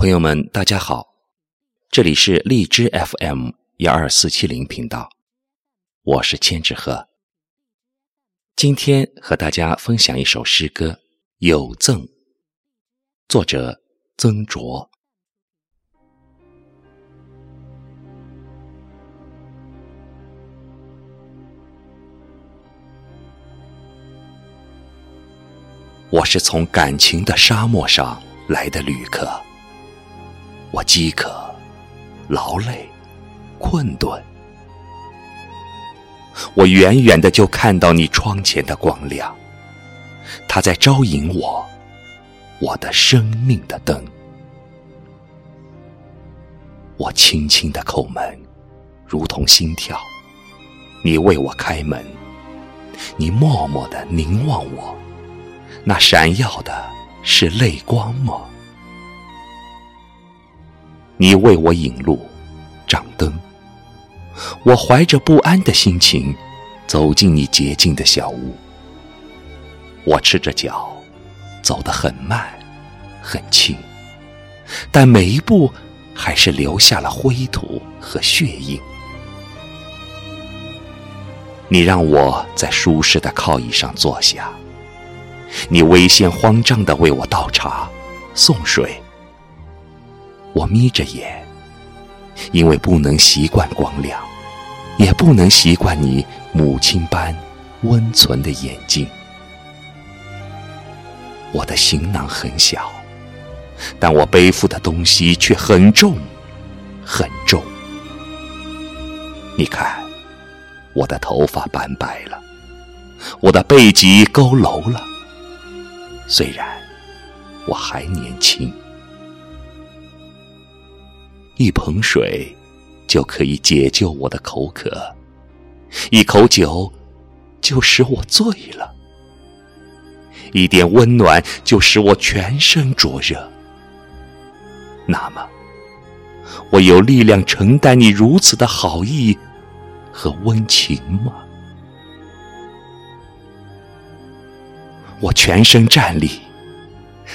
朋友们，大家好，这里是荔枝 FM 幺二四七零频道，我是千纸鹤。今天和大家分享一首诗歌《有赠》，作者曾卓。我是从感情的沙漠上来的旅客，我饥渴、劳累、困顿，我远远的就看到你窗前的光亮，它在招引我，我的生命的灯。我轻轻的叩门，如同心跳，你为我开门，你默默的凝望我。那闪耀的是泪光吗？你为我引路，掌灯。我怀着不安的心情走进你洁净的小屋。我赤着脚，走得很慢，很轻，但每一步还是留下了灰土和血印。你让我在舒适的靠椅上坐下。你危险慌张地为我倒茶、送水，我眯着眼，因为不能习惯光亮，也不能习惯你母亲般温存的眼睛。我的行囊很小，但我背负的东西却很重，很重。你看，我的头发斑白了，我的背脊佝偻了。虽然我还年轻，一盆水就可以解救我的口渴，一口酒就使我醉了，一点温暖就使我全身灼热。那么，我有力量承担你如此的好意和温情吗？我全身站立，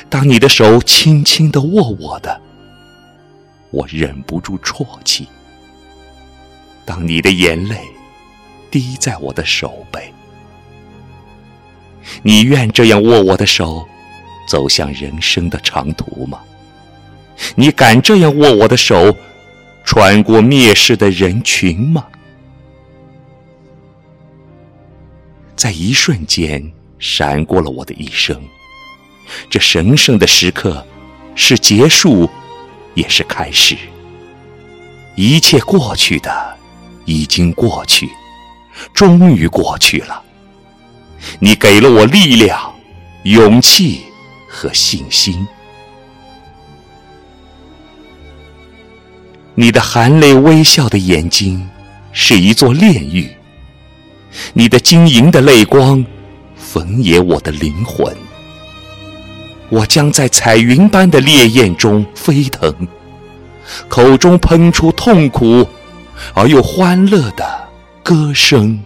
当你的手轻轻的握我的，我忍不住啜泣。当你的眼泪滴在我的手背，你愿这样握我的手，走向人生的长途吗？你敢这样握我的手，穿过蔑视的人群吗？在一瞬间。闪过了我的一生，这神圣的时刻，是结束，也是开始。一切过去的，已经过去，终于过去了。你给了我力量、勇气和信心。你的含泪微笑的眼睛，是一座炼狱。你的晶莹的泪光。焚野我的灵魂，我将在彩云般的烈焰中飞腾，口中喷出痛苦而又欢乐的歌声。